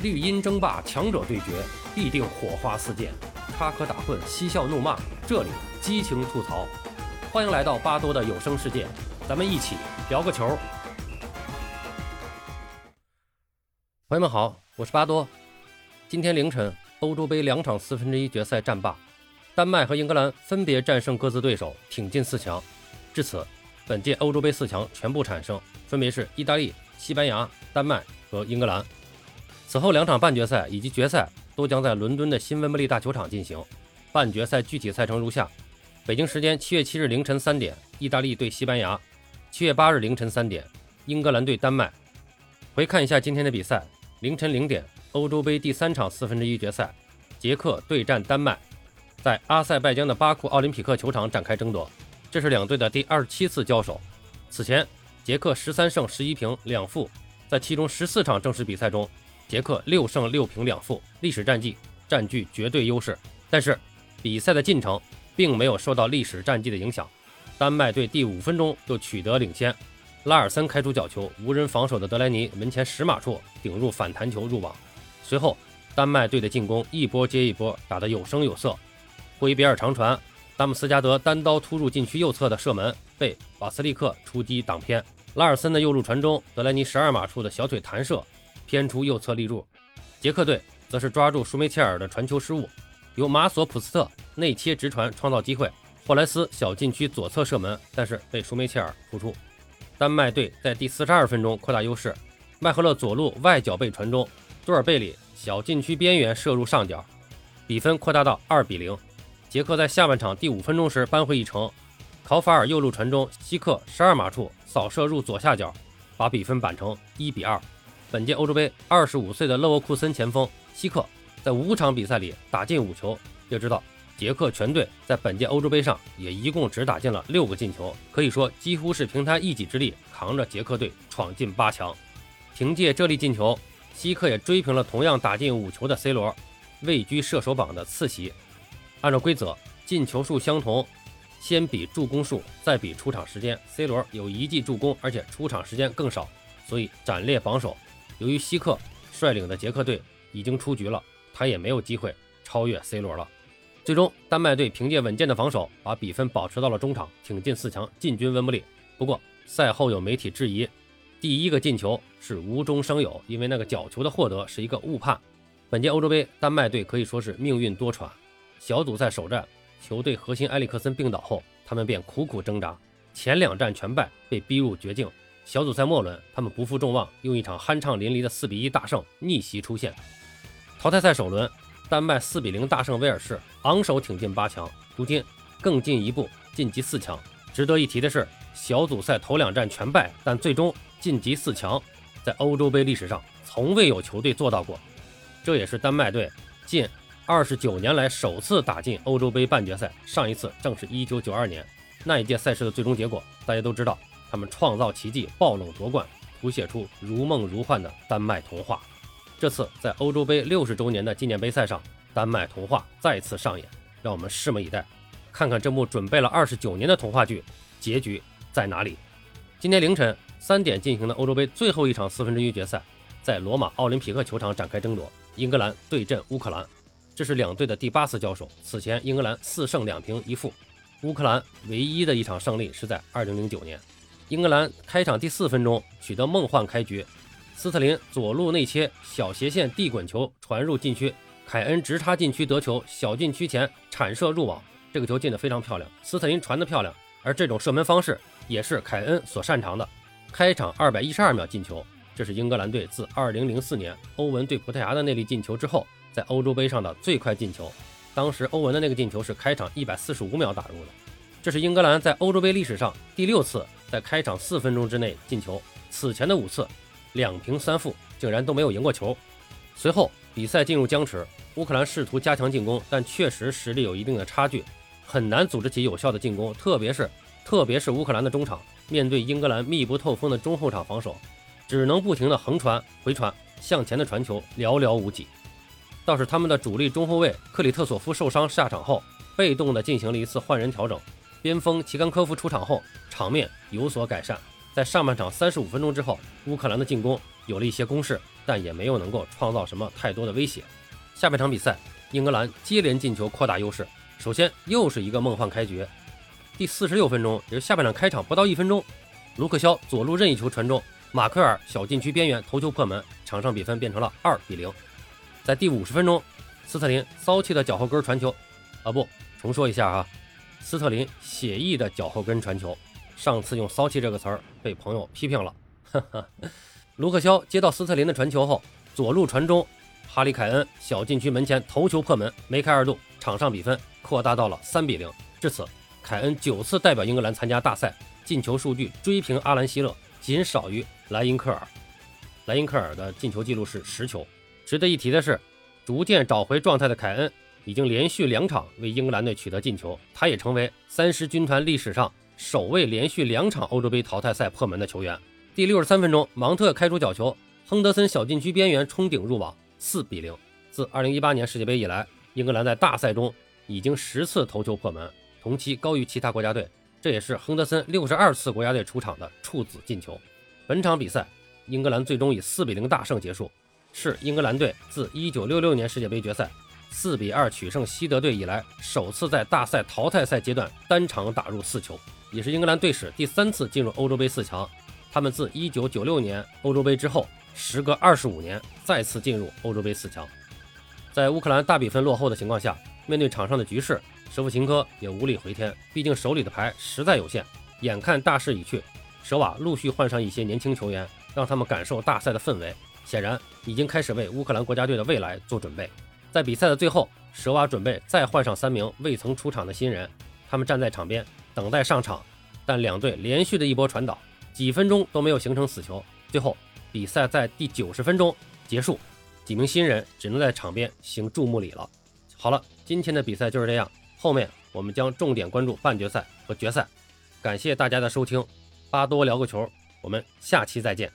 绿茵争霸，强者对决，必定火花四溅，插科打诨，嬉笑怒骂，这里激情吐槽。欢迎来到巴多的有声世界，咱们一起聊个球。朋友们好，我是巴多。今天凌晨，欧洲杯两场四分之一决赛战罢，丹麦和英格兰分别战胜各自对手，挺进四强。至此，本届欧洲杯四强全部产生，分别是意大利、西班牙、丹麦和英格兰。此后两场半决赛以及决赛都将在伦敦的新温布利大球场进行。半决赛具体赛程如下：北京时间七月七日凌晨三点，意大利对西班牙；七月八日凌晨三点，英格兰对丹麦。回看一下今天的比赛：凌晨零点，欧洲杯第三场四分之一决赛，捷克对战丹麦，在阿塞拜疆的巴库奥林匹克球场展开争夺。这是两队的第二十七次交手。此前，捷克十三胜十一平两负，在其中十四场正式比赛中。捷克六胜六平两负，历史战绩占据绝对优势。但是比赛的进程并没有受到历史战绩的影响。丹麦队第五分钟就取得领先，拉尔森开出角球，无人防守的德莱尼门前十码处顶入反弹球入网。随后，丹麦队的进攻一波接一波，打得有声有色。霍伊比尔长传，丹姆斯加德单刀突入禁区右侧的射门被瓦斯利克出击挡偏。拉尔森的右路传中，德莱尼十二码处的小腿弹射。偏出右侧立柱，捷克队则是抓住舒梅切尔的传球失误，由马索普斯特内切直传创造机会，霍莱斯小禁区左侧射门，但是被舒梅切尔扑出。丹麦队在第四十二分钟扩大优势，麦赫勒左路外脚背传中，多尔贝里小禁区边缘射入上角，比分扩大到二比零。捷克在下半场第五分钟时扳回一城，考法尔右路传中，希克十二码处扫射入左下角，把比分扳成一比二。本届欧洲杯，二十五岁的勒沃库森前锋希克在五场比赛里打进五球。要知道，捷克全队在本届欧洲杯上也一共只打进了六个进球，可以说几乎是凭他一己之力扛着捷克队闯进八强。凭借这粒进球，希克也追平了同样打进五球的 C 罗，位居射手榜的次席。按照规则，进球数相同，先比助攻数，再比出场时间。C 罗有一记助攻，而且出场时间更少，所以暂列榜首。由于希克率领的捷克队已经出局了，他也没有机会超越 C 罗了。最终，丹麦队凭借稳健的防守，把比分保持到了中场，挺进四强，进军温布利。不过，赛后有媒体质疑，第一个进球是无中生有，因为那个角球的获得是一个误判。本届欧洲杯，丹麦队可以说是命运多舛。小组赛首战，球队核心埃里克森病倒后，他们便苦苦挣扎，前两战全败，被逼入绝境。小组赛末轮，他们不负众望，用一场酣畅淋漓的四比一大胜逆袭出线。淘汰赛首轮，丹麦四比零大胜威尔士，昂首挺进八强。如今更进一步晋级四强。值得一提的是，小组赛头两战全败，但最终晋级四强，在欧洲杯历史上从未有球队做到过。这也是丹麦队近二十九年来首次打进欧洲杯半决赛，上一次正是一九九二年。那一届赛事的最终结果，大家都知道。他们创造奇迹，爆冷夺冠，谱写出如梦如幻的丹麦童话。这次在欧洲杯六十周年的纪念杯赛上，丹麦童话再次上演，让我们拭目以待，看看这部准备了二十九年的童话剧结局在哪里。今天凌晨三点进行的欧洲杯最后一场四分之一决赛，在罗马奥林匹克球场展开争夺，英格兰对阵乌克兰，这是两队的第八次交手。此前英格兰四胜两平一负，乌克兰唯一的一场胜利是在二零零九年。英格兰开场第四分钟取得梦幻开局，斯特林左路内切，小斜线地滚球传入禁区，凯恩直插禁区得球，小禁区前铲射入网，这个球进得非常漂亮。斯特林传得漂亮，而这种射门方式也是凯恩所擅长的。开场二百一十二秒进球，这是英格兰队自二零零四年欧文对葡萄牙的那粒进球之后，在欧洲杯上的最快进球。当时欧文的那个进球是开场一百四十五秒打入的，这是英格兰在欧洲杯历史上第六次。在开场四分钟之内进球，此前的五次两平三负，竟然都没有赢过球。随后比赛进入僵持，乌克兰试图加强进攻，但确实实力有一定的差距，很难组织起有效的进攻。特别是特别是乌克兰的中场，面对英格兰密不透风的中后场防守，只能不停的横传、回传，向前的传球寥寥无几。倒是他们的主力中后卫克里特索夫受伤下场后，被动的进行了一次换人调整。边锋齐甘科夫出场后，场面有所改善。在上半场三十五分钟之后，乌克兰的进攻有了一些攻势，但也没有能够创造什么太多的威胁。下半场比赛，英格兰接连进球扩大优势。首先又是一个梦幻开局，第四十六分钟，也是下半场开场不到一分钟，卢克肖左路任意球传中，马克尔小禁区边缘头球破门，场上比分变成了二比零。在第五十分钟，斯特林骚气的脚后跟传球，啊不，重说一下啊，斯特林写意的脚后跟传球。上次用骚气这个词儿被朋友批评了。卢克肖接到斯特林的传球后，左路传中。哈里凯恩小禁区门前头球破门，梅开二度，场上比分扩大到了三比零。至此，凯恩九次代表英格兰参加大赛，进球数据追平阿兰希勒，仅少于莱因克尔。莱因克尔的进球记录是十球。值得一提的是，逐渐找回状态的凯恩已经连续两场为英格兰队取得进球，他也成为三狮军团历史上首位连续两场欧洲杯淘汰赛破门的球员。第六十三分钟，芒特开出角球，亨德森小禁区边缘冲顶入网。四比零。自二零一八年世界杯以来，英格兰在大赛中已经十次头球破门，同期高于其他国家队。这也是亨德森六十二次国家队出场的处子进球。本场比赛，英格兰最终以四比零大胜结束，是英格兰队自一九六六年世界杯决赛四比二取胜西德队以来首次在大赛淘汰赛阶段单场打入四球，也是英格兰队史第三次进入欧洲杯四强。他们自一九九六年欧洲杯之后。时隔二十五年再次进入欧洲杯四强，在乌克兰大比分落后的情况下，面对场上的局势，舍甫琴科也无力回天，毕竟手里的牌实在有限。眼看大势已去，舍瓦陆续换上一些年轻球员，让他们感受大赛的氛围，显然已经开始为乌克兰国家队的未来做准备。在比赛的最后，舍瓦准备再换上三名未曾出场的新人，他们站在场边等待上场，但两队连续的一波传导，几分钟都没有形成死球，最后。比赛在第九十分钟结束，几名新人只能在场边行注目礼了。好了，今天的比赛就是这样，后面我们将重点关注半决赛和决赛。感谢大家的收听，巴多聊个球，我们下期再见。